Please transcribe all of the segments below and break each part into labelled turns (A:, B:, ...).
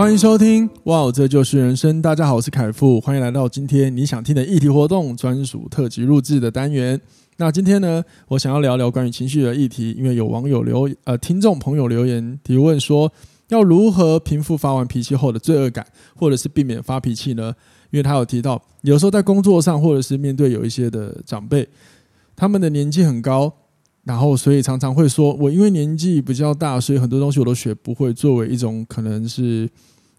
A: 欢迎收听，哇，这就是人生。大家好，我是凯富，欢迎来到今天你想听的议题活动专属特辑录制的单元。那今天呢，我想要聊聊关于情绪的议题，因为有网友留呃听众朋友留言提问说，要如何平复发完脾气后的罪恶感，或者是避免发脾气呢？因为他有提到，有时候在工作上，或者是面对有一些的长辈，他们的年纪很高。然后，所以常常会说，我因为年纪比较大，所以很多东西我都学不会，作为一种可能是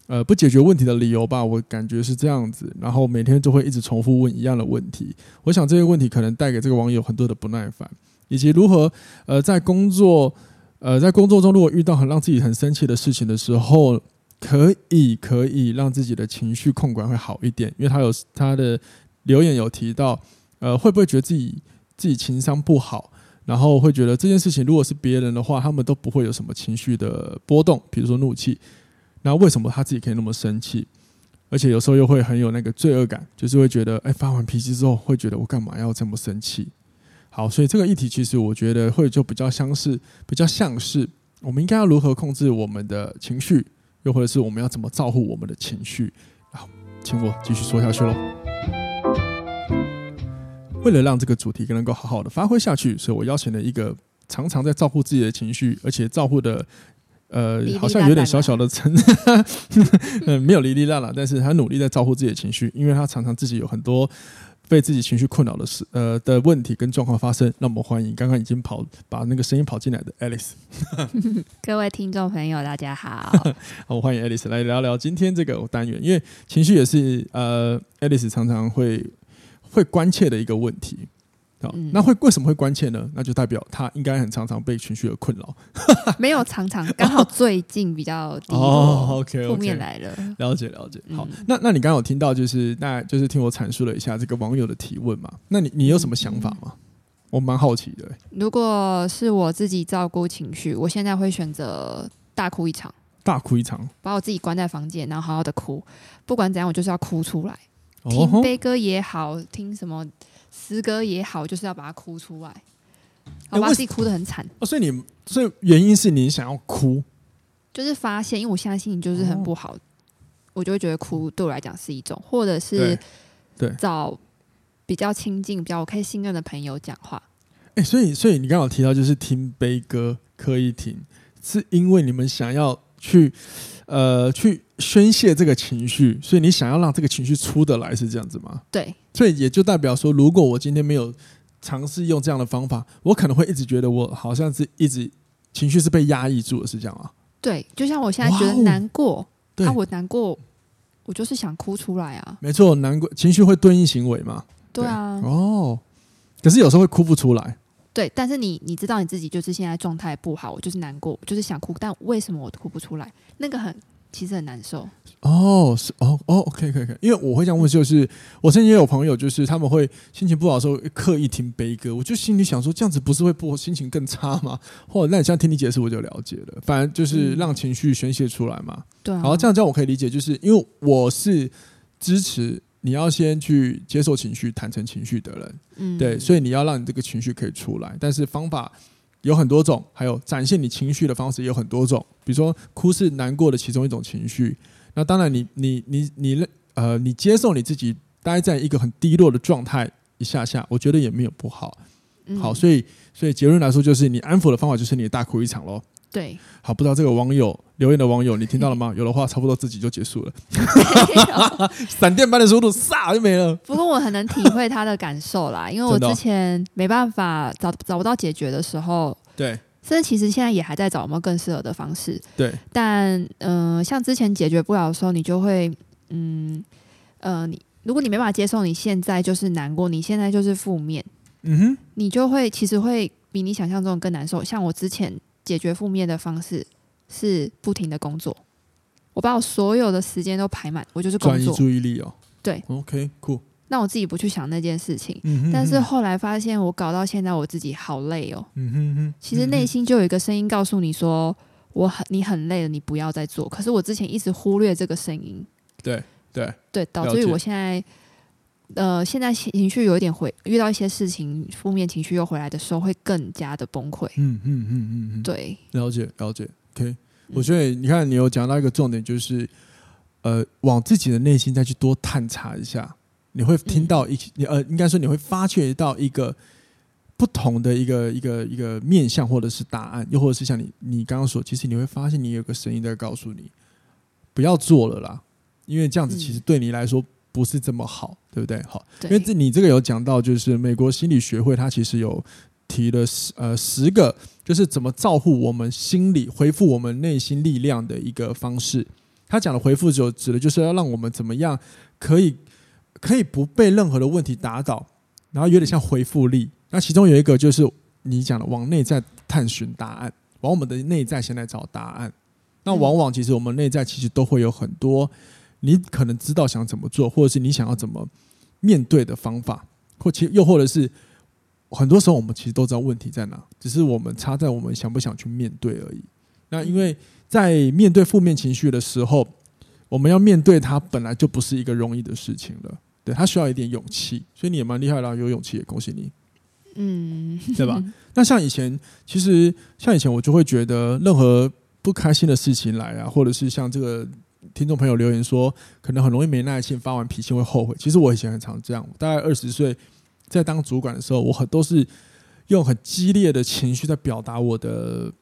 A: 呃不解决问题的理由吧。我感觉是这样子。然后每天都会一直重复问一样的问题。我想这些问题可能带给这个网友很多的不耐烦，以及如何呃在工作呃在工作中如果遇到很让自己很生气的事情的时候，可以可以让自己的情绪控管会好一点。因为他有他的留言有提到，呃会不会觉得自己自己情商不好？然后会觉得这件事情如果是别人的话，他们都不会有什么情绪的波动，比如说怒气。那为什么他自己可以那么生气？而且有时候又会很有那个罪恶感，就是会觉得，哎，发完脾气之后会觉得我干嘛要这么生气？好，所以这个议题其实我觉得会就比较相似，比较像是我们应该要如何控制我们的情绪，又或者是我们要怎么照顾我们的情绪？好，请我继续说下去喽。为了让这个主题更能够好好的发挥下去，所以我邀请了一个常常在照顾自己的情绪，而且照顾的呃好像有点小小的层，嗯，没有哩哩啦啦，但是他努力在照顾自己的情绪，因为他常常自己有很多被自己情绪困扰的事呃的问题跟状况发生。那么欢迎刚刚已经跑把那个声音跑进来的 Alice。
B: 各位听众朋友，大家好，
A: 好，我欢迎 Alice 来聊聊今天这个单元，因为情绪也是呃 Alice 常常会。会关切的一个问题，好，那会为什么会关切呢？那就代表他应该很常常被情绪而困扰。
B: 没有常常，刚好最近比较低
A: 哦，OK，
B: 负面来了。
A: 了解了解。好，那那你刚刚有听到，就是那就是听我阐述了一下这个网友的提问嘛？那你你有什么想法吗？我蛮好奇的。
B: 如果是我自己照顾情绪，我现在会选择大哭一场，
A: 大哭一场，
B: 把我自己关在房间，然后好好的哭，不管怎样，我就是要哭出来。听悲歌也好，听什么诗歌也好，就是要把它哭出来，我把自己哭得很惨。
A: 哦，所以你，所以原因是你想要哭，
B: 就是发现，因为我现在心情就是很不好，我就会觉得哭对我来讲是一种，或者是对找比较亲近、比较我可以信任的朋友讲话。
A: 哎，所以，所以你刚好提到，就是听悲歌可以听，是因为你们想要去。呃，去宣泄这个情绪，所以你想要让这个情绪出得来，是这样子吗？
B: 对，
A: 所以也就代表说，如果我今天没有尝试用这样的方法，我可能会一直觉得我好像是一直情绪是被压抑住的，是这样啊？
B: 对，就像我现在觉得难过，啊、我难过，我就是想哭出来啊。
A: 没错，难过情绪会对应行为嘛？
B: 对啊。
A: 对哦，可是有时候会哭不出来。
B: 对，但是你你知道你自己就是现在状态不好，我就是难过，我就是想哭，但为什么我哭不出来？那个很其实很难受。
A: 哦，是哦哦，OK，可以可以，因为我会这样问，就是我曾经也有朋友，就是他们会心情不好的时候刻意听悲歌，我就心里想说，这样子不是会不心情更差吗？或者那你现在听你解释，我就了解了。反正就是让情绪宣泄出来嘛。嗯、对、啊，好，这样这样我可以理解，就是因为我是支持。你要先去接受情绪、坦诚情绪的人，嗯，对，所以你要让你这个情绪可以出来，但是方法有很多种，还有展现你情绪的方式也有很多种。比如说，哭是难过的其中一种情绪，那当然你，你你你你呃，你接受你自己待在一个很低落的状态一下下，我觉得也没有不好。好，所以所以结论来说，就是你安抚的方法就是你大哭一场喽。
B: 对，
A: 好，不知道这个网友留言的网友，你听到了吗？有的话，差不多自己就结束了，闪电般的速度，撒就没了。
B: 不过我很能体会他的感受啦，因为我之前没办法找找不到解决的时候，
A: 对，
B: 甚至其实现在也还在找有没有更适合的方式，
A: 对。
B: 但嗯、呃，像之前解决不了的时候，你就会嗯呃，你如果你没办法接受你现在就是难过，你现在就是负面，嗯哼，你就会其实会比你想象中更难受。像我之前。解决负面的方式是不停的工作，我把我所有的时间都排满，我就是工作，
A: 注意力哦。
B: 对
A: ，OK，cool。
B: 让我自己不去想那件事情。嗯哼哼，但是后来发现，我搞到现在，我自己好累哦。嗯哼哼，其实内心就有一个声音告诉你说：“我很，你很累了，你不要再做。”可是我之前一直忽略这个声音。
A: 对对
B: 对，导致于我现在，呃，现在情绪有一点回，遇到一些事情，负面情绪又回来的时候，会更加的崩溃。嗯嗯嗯嗯嗯，对，
A: 了解了解。OK，我觉得你看，你有讲到一个重点，就是。呃，往自己的内心再去多探查一下，你会听到一，你呃，应该说你会发觉到一个不同的一个一个一个面向，或者是答案，又或者是像你你刚刚说，其实你会发现你有个声音在告诉你不要做了啦，因为这样子其实对你来说不是这么好，对不对？好，因为这你这个有讲到，就是美国心理学会它其实有提了十呃十个，就是怎么照顾我们心理、恢复我们内心力量的一个方式。他讲的回复就指的就是要让我们怎么样可以可以不被任何的问题打倒，然后有点像回复力。那其中有一个就是你讲的往内在探寻答案，往我们的内在先来找答案。那往往其实我们内在其实都会有很多你可能知道想怎么做，或者是你想要怎么面对的方法，或其又或者是很多时候我们其实都知道问题在哪，只是我们差在我们想不想去面对而已。那因为。在面对负面情绪的时候，我们要面对它，本来就不是一个容易的事情了。对，它需要一点勇气，所以你也蛮厉害啦，有勇气也恭喜你。嗯，对吧？那像以前，其实像以前，我就会觉得，任何不开心的事情来啊，或者是像这个听众朋友留言说，可能很容易没耐心，发完脾气会后悔。其实我以前很常这样，大概二十岁在当主管的时候，我很都是用很激烈的情绪在表达我的。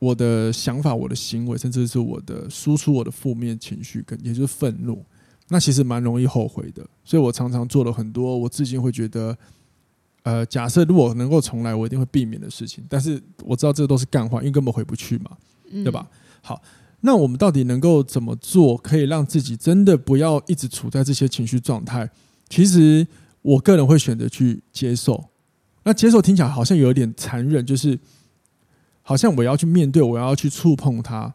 A: 我的想法、我的行为，甚至是我的输出，我的负面情绪，跟也就是愤怒，那其实蛮容易后悔的。所以我常常做了很多我至今会觉得，呃，假设如果能够重来，我一定会避免的事情。但是我知道这都是干话，因为根本回不去嘛，对吧？好，那我们到底能够怎么做，可以让自己真的不要一直处在这些情绪状态？其实我个人会选择去接受。那接受听起来好像有一点残忍，就是。好像我要去面对，我要去触碰它，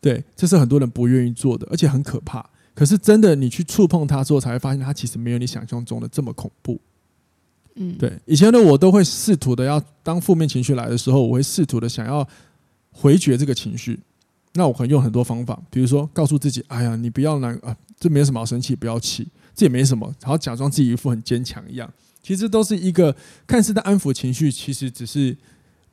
A: 对，这是很多人不愿意做的，而且很可怕。可是真的，你去触碰它之后，才会发现它其实没有你想象中的这么恐怖。嗯，对。以前的我都会试图的要当负面情绪来的时候，我会试图的想要回绝这个情绪。那我可能用很多方法，比如说告诉自己：“哎呀，你不要难啊，这没什么好生气，不要气，这也没什么。”然后假装自己一副很坚强一样，其实都是一个看似在安抚情绪，其实只是。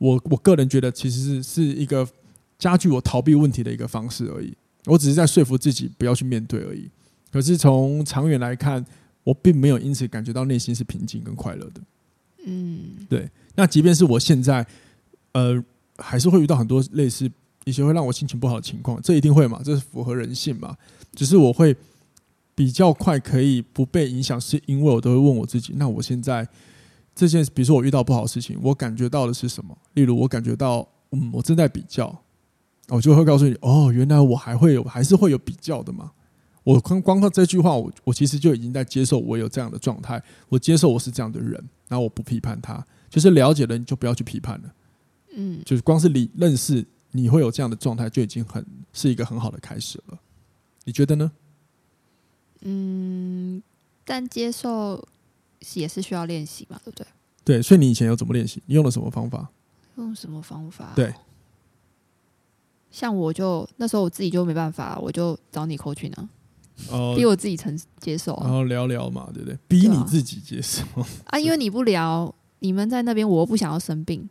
A: 我我个人觉得，其实是是一个加剧我逃避问题的一个方式而已。我只是在说服自己不要去面对而已。可是从长远来看，我并没有因此感觉到内心是平静跟快乐的。嗯，对。那即便是我现在，呃，还是会遇到很多类似一些会让我心情不好的情况，这一定会嘛，这是符合人性嘛。只是我会比较快可以不被影响，是因为我都会问我自己：那我现在。这件事，比如说我遇到不好的事情，我感觉到的是什么？例如，我感觉到，嗯，我正在比较，我就会告诉你，哦，原来我还会有，还是会有比较的嘛。我光光靠这句话，我我其实就已经在接受我有这样的状态，我接受我是这样的人，然后我不批判他，就是了解了，你就不要去批判了。嗯，就是光是理认识你会有这样的状态，就已经很是一个很好的开始了。你觉得呢？
B: 嗯，但接受。也是需要练习嘛，对不对？
A: 对，所以你以前有怎么练习？你用了什么方法？
B: 用什么方法？
A: 对，
B: 像我就那时候我自己就没办法，我就找你 coaching 逼我自己承接受，
A: 然后聊聊嘛，对不对？逼你自己接受啊，
B: 啊，因为你不聊，你们在那边，我又不想要生病。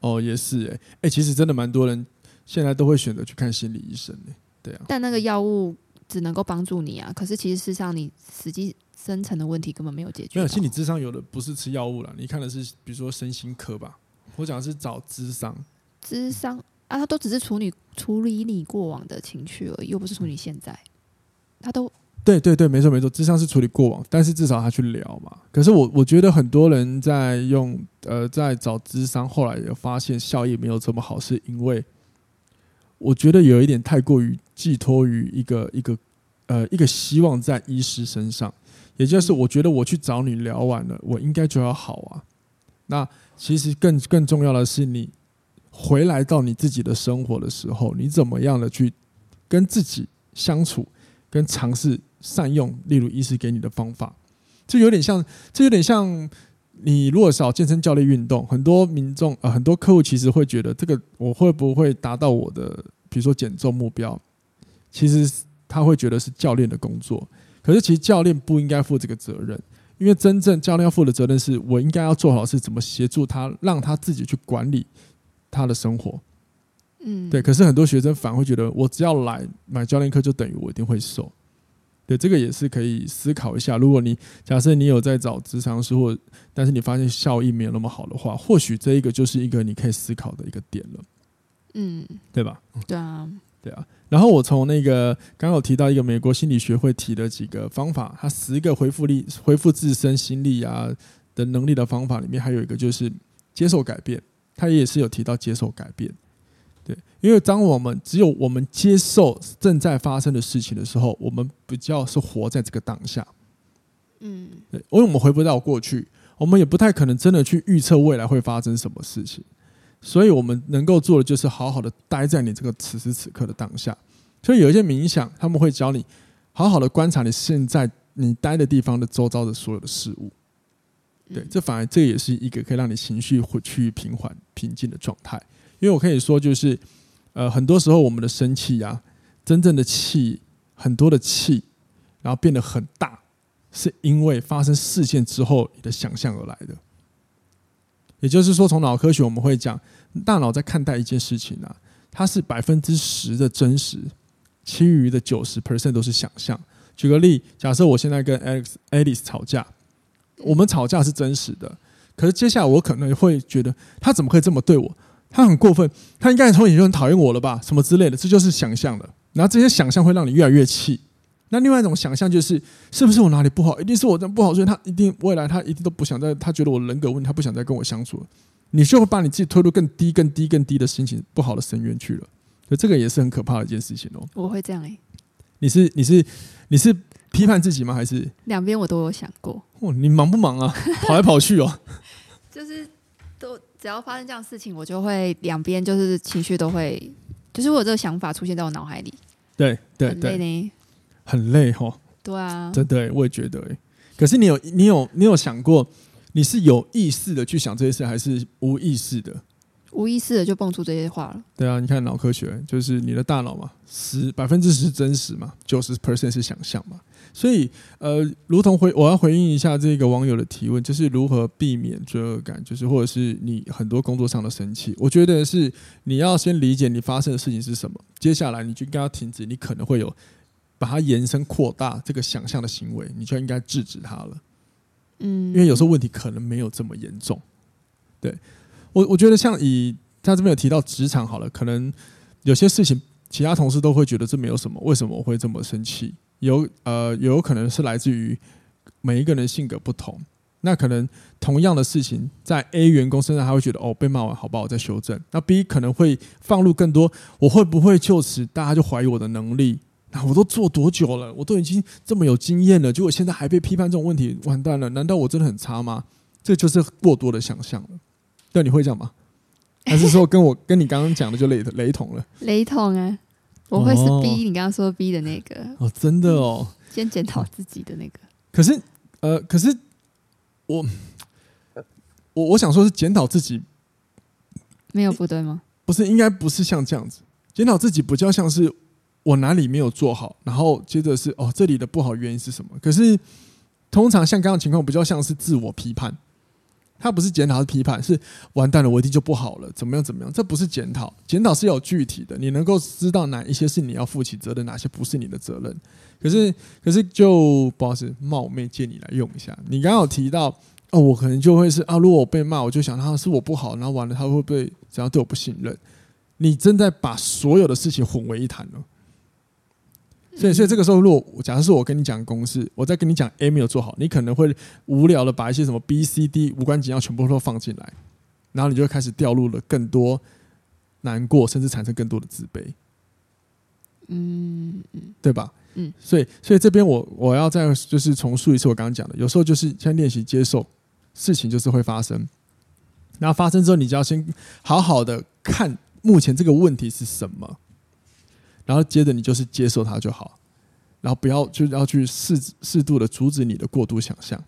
A: 哦，也是哎、欸，哎、欸，其实真的蛮多人现在都会选择去看心理医生呢、欸，对啊。
B: 但那个药物只能够帮助你啊，可是其实事实上你实际。深层的问题根本没有解决。没有，心理智商有的不是吃药物了，你看的是比如说身心科吧。我讲的是找智商。智商啊，他都只是处理处理你过往的情绪而已，又不是处理现在。他都对对对，没错没错，智商是处理过往，但是至少他去聊嘛。可是我我觉得很多人在用呃在找智商，后来也发现效益没有这么好，是因为我觉得有一点太过于寄托于一个一个呃一个希望在医师身上。也就是我觉得我去找你聊完了，我应该就要好啊。那其实更更重要的是，你回来到你自己的生活的时候，你怎么样的去跟自己相处，跟尝试善用，例如医师给你的方法。
A: 这有点像，这有点像你如果少健身教练运动，很多民众呃，很多客户其实会觉得这个我会不会达到我的，比如说减重目标，其实他会觉得是教练的工作，可是其实教练不应该负这个责任，因为真正教练要负的责任是我应该要做好是怎么协助他，让他自己去管理他的生活。嗯，对。可是很多学生反而会觉得，我只要来买教练课，就等于我一定会瘦。对，这个也是可以思考一下。如果你假设你有在找职场师，或但是你发现效益没有那么好的话，或许这一个就是一个你可以思考的一个点了。嗯，对吧？
B: 对啊，
A: 对啊。然后我从那个刚刚有提到一个美国心理学会提的几个方法，它十个恢复力、恢复自身心力啊的能力的方法里面，还有一个就是接受改变。它也是有提到接受改变。对，因为当我们只有我们接受正在发生的事情的时候，我们比较是活在这个当下。嗯，对，因为我们回不到过去，我们也不太可能真的去预测未来会发生什么事情，所以我们能够做的就是好好的待在你这个此时此刻的当下。所以有一些冥想，他们会教你好好的观察你现在你待的地方的周遭的所有的事物。对，这反而这也是一个可以让你情绪会趋于平缓、平静的状态。因为我可以说，就是，呃，很多时候我们的生气呀，真正的气，很多的气，然后变得很大，是因为发生事件之后你的想象而来的。也就是说，从脑科学我们会讲，大脑在看待一件事情啊，它是百分之十的真实，其余的九十 percent 都是想象。举个例，假设我现在跟 Alex Alice 吵架，我们吵架是真实的，可是接下来我可能会觉得，他怎么可以这么对我？他很过分，他应该从以前就很讨厌我了吧？什么之类的，这就是想象的。然后这些想象会让你越来越气。那另外一种想象就是，是不是我哪里不好？一定是我这不好，所以他一定未来他一定都不想再，他觉得我人格问题，他不想再跟我相处了。你就会把你自己推入更低、更低、更低的心情不好的深渊去了。所以这个也是很可怕的一件事情哦。
B: 我会这样哎、欸。
A: 你是你是你是批判自己吗？还是
B: 两边我都有想过？
A: 哦，你忙不忙啊？跑来跑去哦。
B: 就是。都只要发生这样的事情，我就会两边就是情绪都会，就是我有这个想法出现在我脑海里。
A: 对对对，很累哈。对啊，真的，我也觉得。可是你有你有你有想过，你是有意识的去想这些事，还是无意识的？
B: 无意识的就蹦出这些话了。
A: 对啊，你看脑科学，就是你的大脑嘛，十百分之十真实嘛，九十 percent 是想象嘛。所以，呃，如同回我要回应一下这个网友的提问，就是如何避免罪恶感，就是或者是你很多工作上的生气。我觉得是你要先理解你发生的事情是什么，接下来你就应该要停止你可能会有把它延伸扩大这个想象的行为，你就应该制止它了。嗯，因为有时候问题可能没有这么严重。对我，我觉得像以他这边有提到职场好了，可能有些事情其他同事都会觉得这没有什么，为什么我会这么生气？有呃，有可能是来自于每一个人性格不同。那可能同样的事情，在 A 员工身上，他会觉得哦，被骂完，好吧，我再修正。那 B 可能会放入更多，我会不会就此大家就怀疑我的能力？那我都做多久了？我都已经这么有经验了，结果现在还被批判这种问题，完蛋了！难道我真的很差吗？这就是过多的想象了。对，你会这样吗？还是说跟我跟你刚刚讲的就雷雷同了？
B: 雷同啊。我会是 B，、哦、你刚刚说 B 的那个
A: 哦，真的哦，
B: 先检讨自己的那个。
A: 可是，呃，可是我我我想说，是检讨自己
B: 没有不对吗？
A: 不是，应该不是像这样子检讨自己，比较像是我哪里没有做好，然后接着是哦，这里的不好原因是什么？可是通常像刚刚情况，比较像是自我批判。他不是检讨，是批判，是完蛋了，我一定就不好了，怎么样怎么样？这不是检讨，检讨是有具体的，你能够知道哪一些是你要负起责任，哪些不是你的责任。可是，可是就不好意思，冒昧借你来用一下。你刚刚有提到哦，我可能就会是啊，如果我被骂，我就想他是我不好，然后完了他会不会怎样对我不信任？你正在把所有的事情混为一谈了。所以，所以这个时候，如果假设是我跟你讲公式，我再跟你讲 A 没有做好，你可能会无聊的把一些什么 B、C、D 无关紧要全部都放进来，然后你就开始掉入了更多难过，甚至产生更多的自卑。嗯嗯，对吧？嗯，所以，所以这边我我要再就是重述一次我刚刚讲的，有时候就是先练习接受事情就是会发生，然后发生之后，你就要先好好的看目前这个问题是什么。然后接着你就是接受它就好，然后不要就要去适适度的阻止你的过度想象，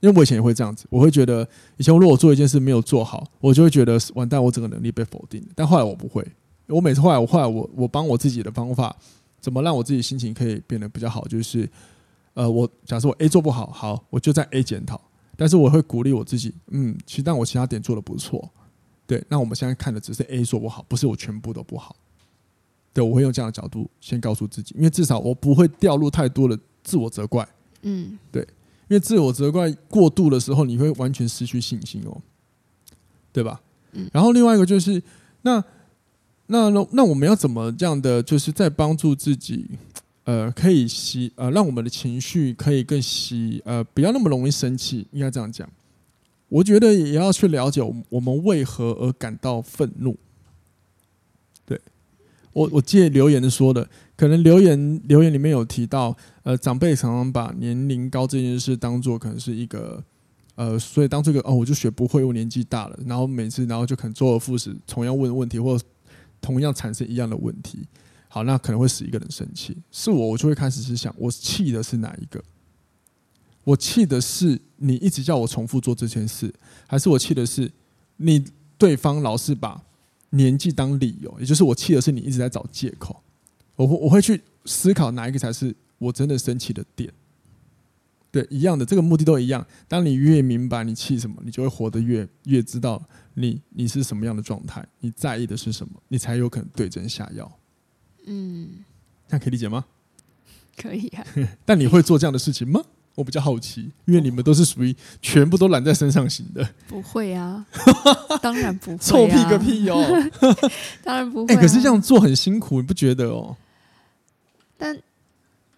A: 因为我以前也会这样子，我会觉得以前如果我做一件事没有做好，我就会觉得完蛋，我整个能力被否定。但后来我不会，我每次后来我后来我我帮我自己的方法，怎么让我自己心情可以变得比较好，就是呃，我假设我 A 做不好，好，我就在 A 检讨，但是我会鼓励我自己，嗯，其实但我其他点做的不错，对，那我们现在看的只是 A 做不好，不是我全部都不好。对，我会用这样的角度先告诉自己，因为至少我不会掉入太多的自我责怪。嗯，对。因为自我责怪过度的时候，你会完全失去信心哦，对吧？嗯。然后另外一个就是，那那那我们要怎么这样的，就是在帮助自己，呃，可以吸呃，让我们的情绪可以更吸呃，不要那么容易生气，应该这样讲。我觉得也要去了解我们为何而感到愤怒。对，我我借留言说的。可能留言留言里面有提到，呃，长辈常常把年龄高这件事当做可能是一个，呃，所以当这个哦，我就学不会，我年纪大了，然后每次然后就可能周而复始，同样问问题，或同样产生一样的问题，好，那可能会使一个人生气。是我，我就会开始是想，我气的是哪一个？我气的是你一直叫我重复做这件事，还是我气的是你对方老是把年纪当理由？也就是我气的是你一直在找借口。我我会去思考哪一个才是我真的生气的点，对，一样的，这个目的都一样。当你越明白你气什么，你就会活得越越知道你你是什么样的状态，你在意的是什么，你才有可能对症下药。嗯，这样可以理解吗？
B: 可以啊。
A: 但你会做这样的事情吗？我比较好奇，因为你们都是属于全部都揽在身上型的。
B: 不会啊，当然不会、啊。
A: 臭屁个屁哦！
B: 当然不会、啊。
A: 哎、欸，可是这样做很辛苦，你不觉得哦？
B: 但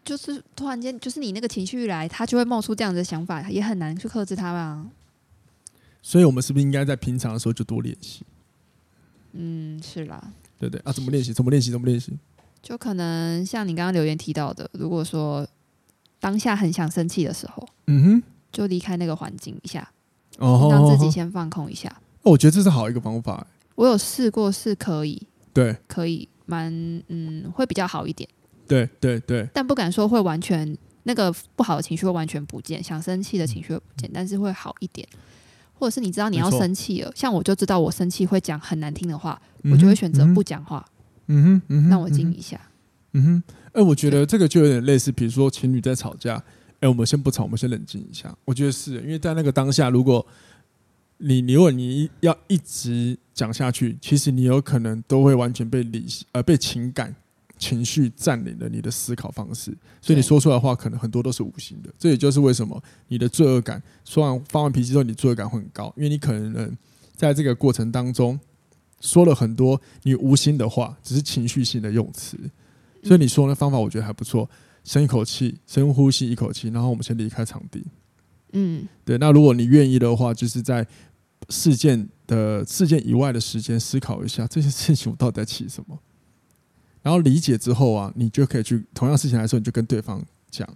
B: 就是突然间，就是你那个情绪一来，他就会冒出这样的想法，也很难去克制他吧。
A: 所以我们是不是应该在平常的时候就多练习？
B: 嗯，是啦。
A: 对对啊，怎么练习？怎么练习？怎么练习？
B: 就可能像你刚刚留言提到的，如果说当下很想生气的时候，嗯哼，就离开那个环境一下，哦，让自己先放空一下。
A: 哦，我觉得这是好一个方法。
B: 我有试过，是可以，
A: 对，
B: 可以，蛮嗯，会比较好一点。
A: 对对对，
B: 但不敢说会完全那个不好的情绪会完全不见，想生气的情绪会不见，但是会好一点。或者是你知道你要生气了，像我就知道我生气会讲很难听的话，嗯、我就会选择不讲话。嗯哼，嗯哼，让我静一下。
A: 嗯哼，哎、欸，我觉得这个就有点类似，比如说情侣在吵架，哎、欸，我们先不吵，我们先冷静一下。我觉得是因为在那个当下，如果你你如果你要一直讲下去，其实你有可能都会完全被理呃被情感。情绪占领了你的思考方式，所以你说出来的话可能很多都是无心的。这也就是为什么你的罪恶感说完发完脾气之后，你罪恶感会很高，因为你可能在这个过程当中说了很多你无心的话，只是情绪性的用词。所以你说那方法我觉得还不错，深一口气，深呼吸一口气，然后我们先离开场地。嗯，对。那如果你愿意的话，就是在事件的事件以外的时间思考一下，这些事情我到底在气什么。然后理解之后啊，你就可以去同样事情来说，你就跟对方讲，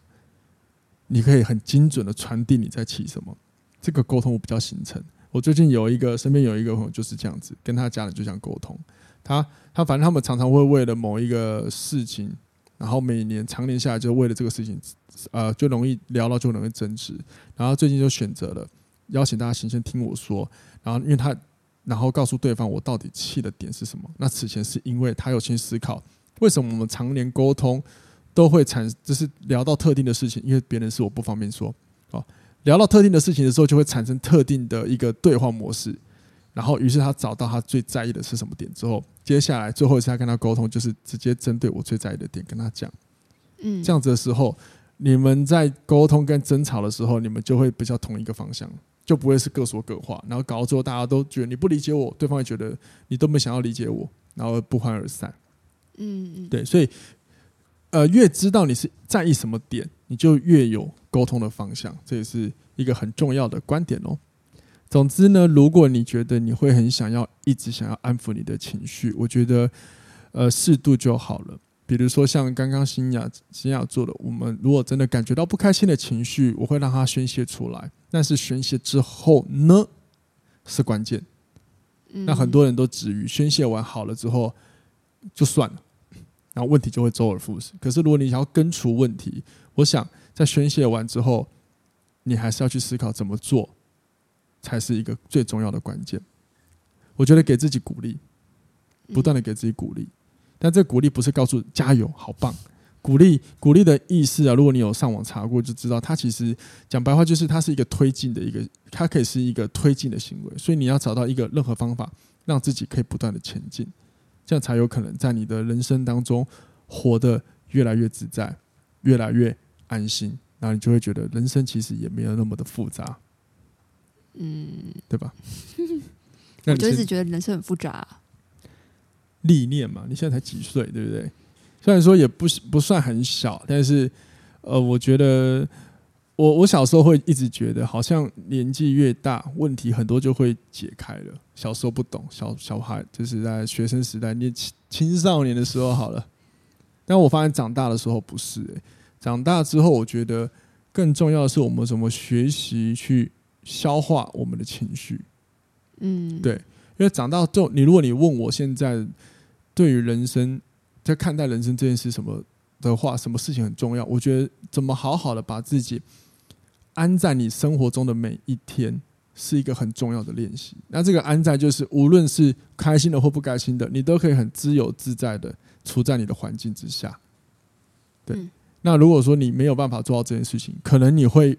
A: 你可以很精准的传递你在气什么。这个沟通我比较形成。我最近有一个身边有一个朋友就是这样子，跟他家人就这样沟通。他他反正他们常常会为了某一个事情，然后每年常年下来就为了这个事情，呃，就容易聊到就容易争执。然后最近就选择了邀请大家先先听我说，然后因为他然后告诉对方我到底气的点是什么。那此前是因为他有先思考。为什么我们常年沟通都会产，就是聊到特定的事情，因为别人是我不方便说哦。聊到特定的事情的时候，就会产生特定的一个对话模式。然后，于是他找到他最在意的是什么点之后，接下来最后一次他跟他沟通，就是直接针对我最在意的点跟他讲。嗯，这样子的时候，你们在沟通跟争吵的时候，你们就会比较同一个方向，就不会是各说各话。然后搞到最后，大家都觉得你不理解我，对方也觉得你都没想要理解我，然后不欢而散。嗯嗯，对，所以，呃，越知道你是在意什么点，你就越有沟通的方向，这也是一个很重要的观点哦。总之呢，如果你觉得你会很想要一直想要安抚你的情绪，我觉得，呃，适度就好了。比如说像刚刚新雅新雅做的，我们如果真的感觉到不开心的情绪，我会让它宣泄出来，但是宣泄之后呢，是关键。那很多人都止于宣泄完好了之后就算了。然后问题就会周而复始。可是如果你想要根除问题，我想在宣泄完之后，你还是要去思考怎么做，才是一个最重要的关键。我觉得给自己鼓励，不断的给自己鼓励，但这鼓励不是告诉加油，好棒。鼓励鼓励的意思啊，如果你有上网查过，就知道它其实讲白话就是它是一个推进的一个，它可以是一个推进的行为。所以你要找到一个任何方法，让自己可以不断的前进，这样才有可能在你的人生当中活得越来越自在，越来越安心。然后你就会觉得人生其实也没有那么的复杂，嗯，对吧？
B: 我就一直觉得人生很复杂啊。
A: 历练嘛，你现在才几岁，对不对？虽然说也不不算很小，但是，呃，我觉得我我小时候会一直觉得，好像年纪越大，问题很多就会解开了。小时候不懂，小小孩就是在学生时代、年青青少年的时候好了。但我发现长大的时候不是、欸，长大之后，我觉得更重要的是我们怎么学习去消化我们的情绪。嗯，对，因为长大之后，你如果你问我现在对于人生。在看待人生这件事什么的话，什么事情很重要？我觉得怎么好好的把自己安在你生活中的每一天，是一个很重要的练习。那这个安在，就是无论是开心的或不开心的，你都可以很自由自在的处在你的环境之下。对。那如果说你没有办法做到这件事情，可能你会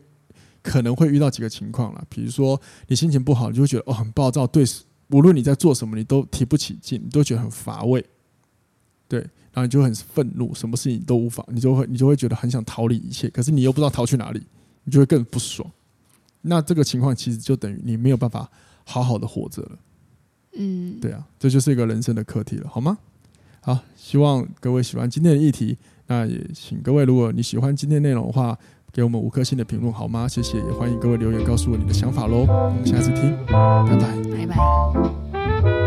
A: 可能会遇到几个情况了。比如说你心情不好，你就会觉得哦很暴躁，对，无论你在做什么，你都提不起劲，你都觉得很乏味。对，然后你就很愤怒，什么事情都无法，你就会你就会觉得很想逃离一切，可是你又不知道逃去哪里，你就会更不爽。那这个情况其实就等于你没有办法好好的活着了。嗯，对啊，这就是一个人生的课题了，好吗？好，希望各位喜欢今天的议题，那也请各位，如果你喜欢今天内容的话，给我们五颗星的评论好吗？谢谢，也欢迎各位留言告诉我你的想法喽。我们下次听，拜拜，
B: 拜拜。